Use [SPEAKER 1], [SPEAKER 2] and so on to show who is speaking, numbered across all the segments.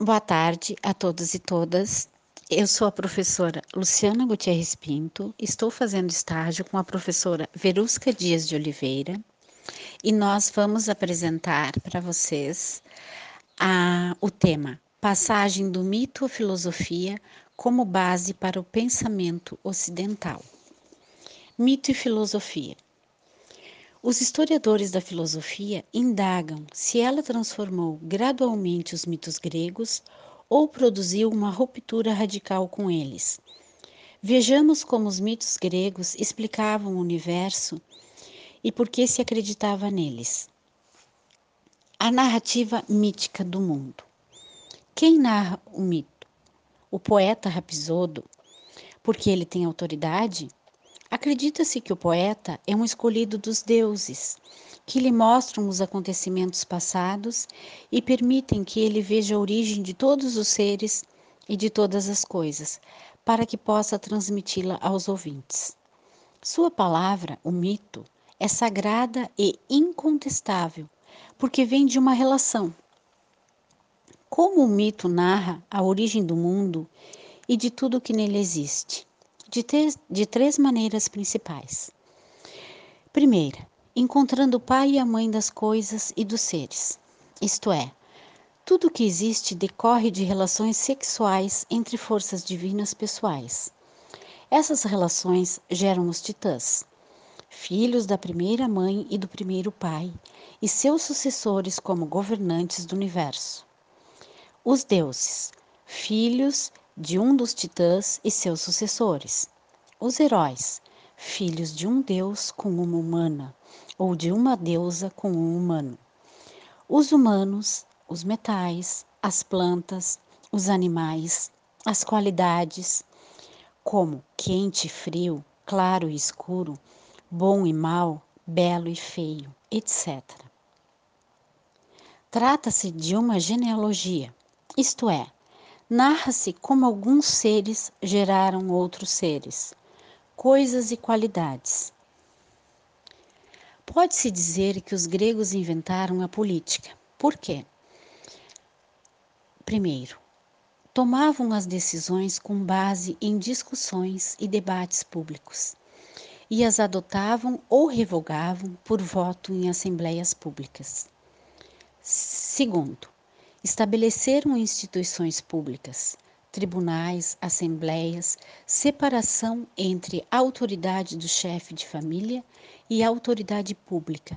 [SPEAKER 1] Boa tarde a todos e todas. Eu sou a professora Luciana Gutierrez Pinto, estou fazendo estágio com a professora Verusca Dias de Oliveira e nós vamos apresentar para vocês a, o tema Passagem do mito à filosofia como base para o pensamento ocidental. Mito e filosofia. Os historiadores da filosofia indagam se ela transformou gradualmente os mitos gregos ou produziu uma ruptura radical com eles. Vejamos como os mitos gregos explicavam o universo e por que se acreditava neles. A narrativa mítica do mundo. Quem narra o mito? O poeta Rapisodo, porque ele tem autoridade? Acredita-se que o poeta é um escolhido dos deuses, que lhe mostram os acontecimentos passados e permitem que ele veja a origem de todos os seres e de todas as coisas, para que possa transmiti-la aos ouvintes. Sua palavra, o mito, é sagrada e incontestável, porque vem de uma relação. Como o mito narra a origem do mundo e de tudo que nele existe? De, de três maneiras principais. Primeira, encontrando o pai e a mãe das coisas e dos seres, isto é, tudo que existe decorre de relações sexuais entre forças divinas pessoais. Essas relações geram os titãs, filhos da primeira mãe e do primeiro pai, e seus sucessores como governantes do universo. Os deuses, filhos de um dos titãs e seus sucessores. Os heróis, filhos de um deus com uma humana, ou de uma deusa com um humano. Os humanos, os metais, as plantas, os animais, as qualidades, como quente e frio, claro e escuro, bom e mal, belo e feio, etc. Trata-se de uma genealogia, isto é, narra-se como alguns seres geraram outros seres, coisas e qualidades. Pode-se dizer que os gregos inventaram a política. Por quê? Primeiro, tomavam as decisões com base em discussões e debates públicos e as adotavam ou revogavam por voto em assembleias públicas. Segundo, estabeleceram instituições públicas, tribunais, assembleias, separação entre a autoridade do chefe de família e a autoridade pública,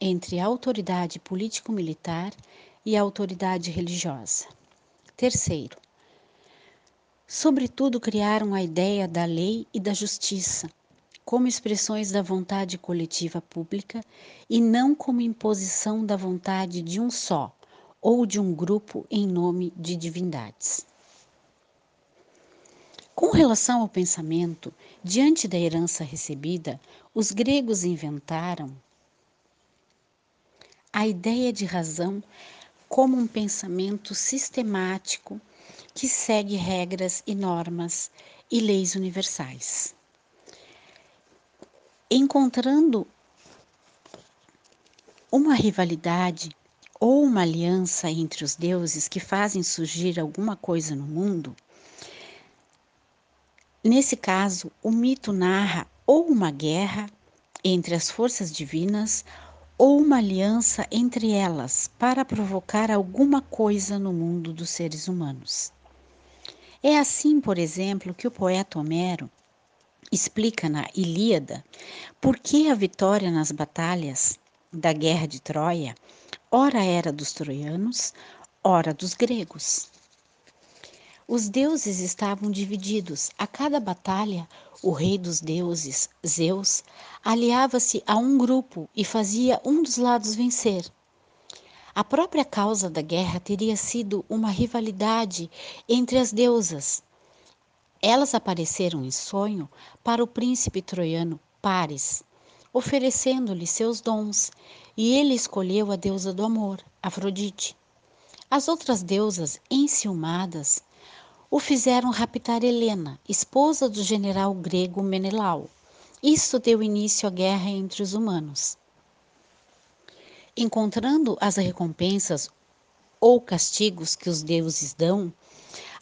[SPEAKER 1] entre a autoridade político-militar e a autoridade religiosa. Terceiro, sobretudo criaram a ideia da lei e da justiça como expressões da vontade coletiva pública e não como imposição da vontade de um só, ou de um grupo em nome de divindades. Com relação ao pensamento, diante da herança recebida, os gregos inventaram a ideia de razão como um pensamento sistemático que segue regras e normas e leis universais. Encontrando uma rivalidade ou uma aliança entre os deuses que fazem surgir alguma coisa no mundo, nesse caso, o mito narra ou uma guerra entre as forças divinas ou uma aliança entre elas para provocar alguma coisa no mundo dos seres humanos. É assim, por exemplo, que o poeta Homero explica na Ilíada por que a vitória nas batalhas da guerra de Troia ora era dos troianos, ora dos gregos. Os deuses estavam divididos. A cada batalha, o rei dos deuses, Zeus, aliava-se a um grupo e fazia um dos lados vencer. A própria causa da guerra teria sido uma rivalidade entre as deusas. Elas apareceram em sonho para o príncipe troiano Paris, oferecendo-lhe seus dons, e ele escolheu a deusa do amor, Afrodite. As outras deusas, enciumadas, o fizeram raptar Helena, esposa do general grego Menelau. Isso deu início à guerra entre os humanos. Encontrando as recompensas ou castigos que os deuses dão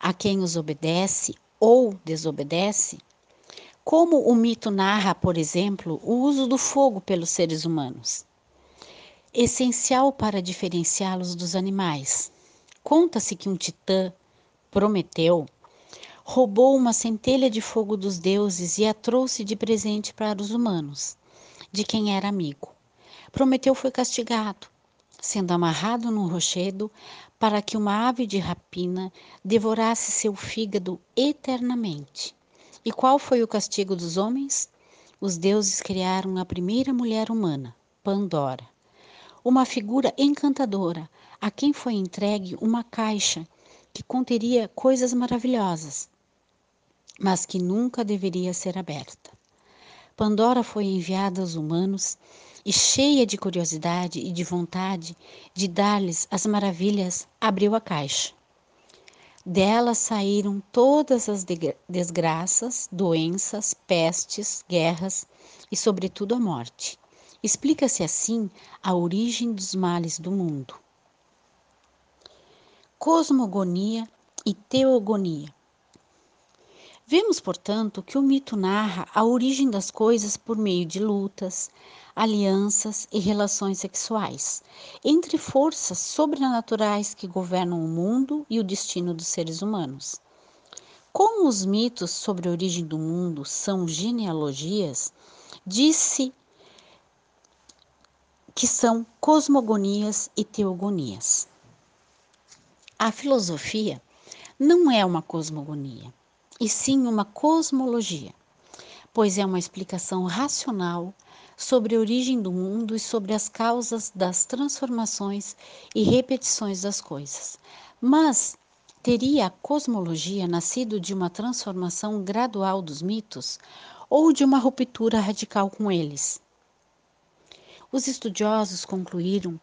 [SPEAKER 1] a quem os obedece ou desobedece? Como o mito narra, por exemplo, o uso do fogo pelos seres humanos, essencial para diferenciá-los dos animais. Conta-se que um titã, Prometeu, roubou uma centelha de fogo dos deuses e a trouxe de presente para os humanos, de quem era amigo. Prometeu foi castigado, sendo amarrado num rochedo para que uma ave de rapina devorasse seu fígado eternamente. E qual foi o castigo dos homens? Os deuses criaram a primeira mulher humana, Pandora, uma figura encantadora a quem foi entregue uma caixa que conteria coisas maravilhosas, mas que nunca deveria ser aberta. Pandora foi enviada aos humanos e, cheia de curiosidade e de vontade de dar-lhes as maravilhas, abriu a caixa. Dela saíram todas as desgraças, doenças, pestes, guerras e, sobretudo, a morte. Explica-se assim a origem dos males do mundo cosmogonia e teogonia. Vemos, portanto, que o mito narra a origem das coisas por meio de lutas, alianças e relações sexuais entre forças sobrenaturais que governam o mundo e o destino dos seres humanos. Como os mitos sobre a origem do mundo são genealogias, disse que são cosmogonias e teogonias. A filosofia não é uma cosmogonia, e sim uma cosmologia, pois é uma explicação racional sobre a origem do mundo e sobre as causas das transformações e repetições das coisas. Mas teria a cosmologia nascido de uma transformação gradual dos mitos ou de uma ruptura radical com eles? Os estudiosos concluíram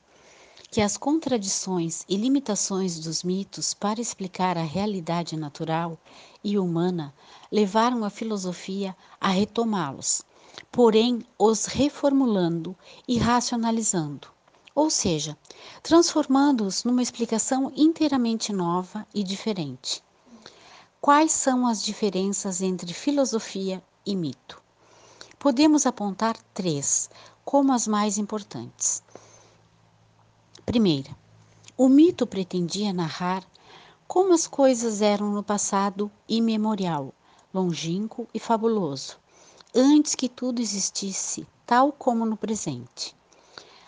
[SPEAKER 1] que as contradições e limitações dos mitos para explicar a realidade natural e humana levaram a filosofia a retomá-los, porém os reformulando e racionalizando, ou seja, transformando-os numa explicação inteiramente nova e diferente. Quais são as diferenças entre filosofia e mito? Podemos apontar três como as mais importantes. Primeira, o mito pretendia narrar como as coisas eram no passado imemorial, longínquo e fabuloso, antes que tudo existisse, tal como no presente.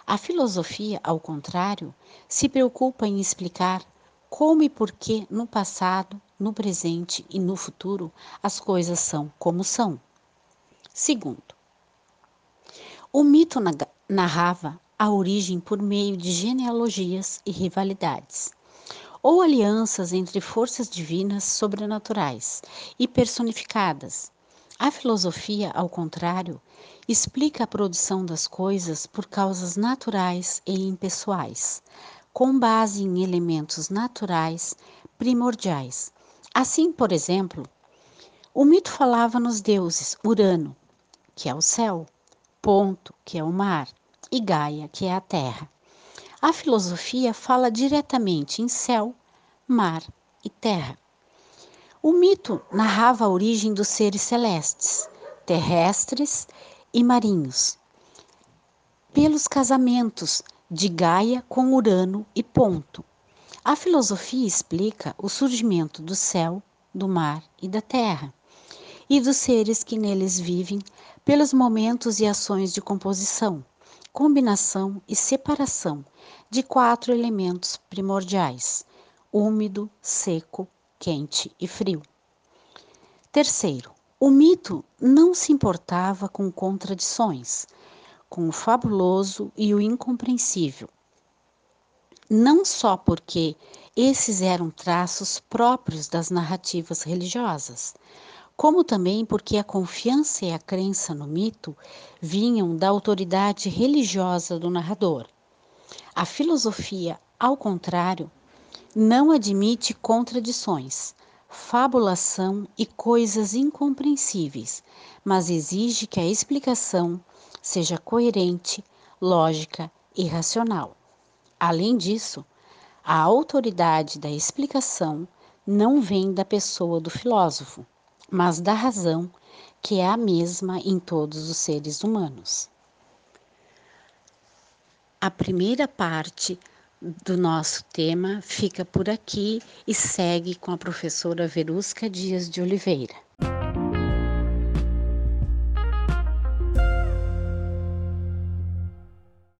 [SPEAKER 1] A filosofia, ao contrário, se preocupa em explicar como e por que no passado, no presente e no futuro as coisas são como são. Segundo, o mito narrava a origem por meio de genealogias e rivalidades, ou alianças entre forças divinas sobrenaturais e personificadas. A filosofia, ao contrário, explica a produção das coisas por causas naturais e impessoais, com base em elementos naturais primordiais. Assim, por exemplo, o mito falava nos deuses Urano, que é o céu, Ponto, que é o mar, e Gaia, que é a terra. A filosofia fala diretamente em céu, mar e terra. O mito narrava a origem dos seres celestes, terrestres e marinhos, pelos casamentos de Gaia com Urano e Ponto. A filosofia explica o surgimento do céu, do mar e da terra, e dos seres que neles vivem pelos momentos e ações de composição, combinação e separação de quatro elementos primordiais: úmido, seco, quente e frio. Terceiro, o mito não se importava com contradições, com o fabuloso e o incompreensível. Não só porque esses eram traços próprios das narrativas religiosas, como também porque a confiança e a crença no mito vinham da autoridade religiosa do narrador. A filosofia, ao contrário, não admite contradições, fabulação e coisas incompreensíveis, mas exige que a explicação seja coerente, lógica e racional. Além disso, A autoridade da explicação não vem da pessoa do filósofo, mas da razão, que é a mesma em todos os seres humanos. A primeira parte do nosso tema fica por aqui e segue com a professora Verusca Dias de Oliveira.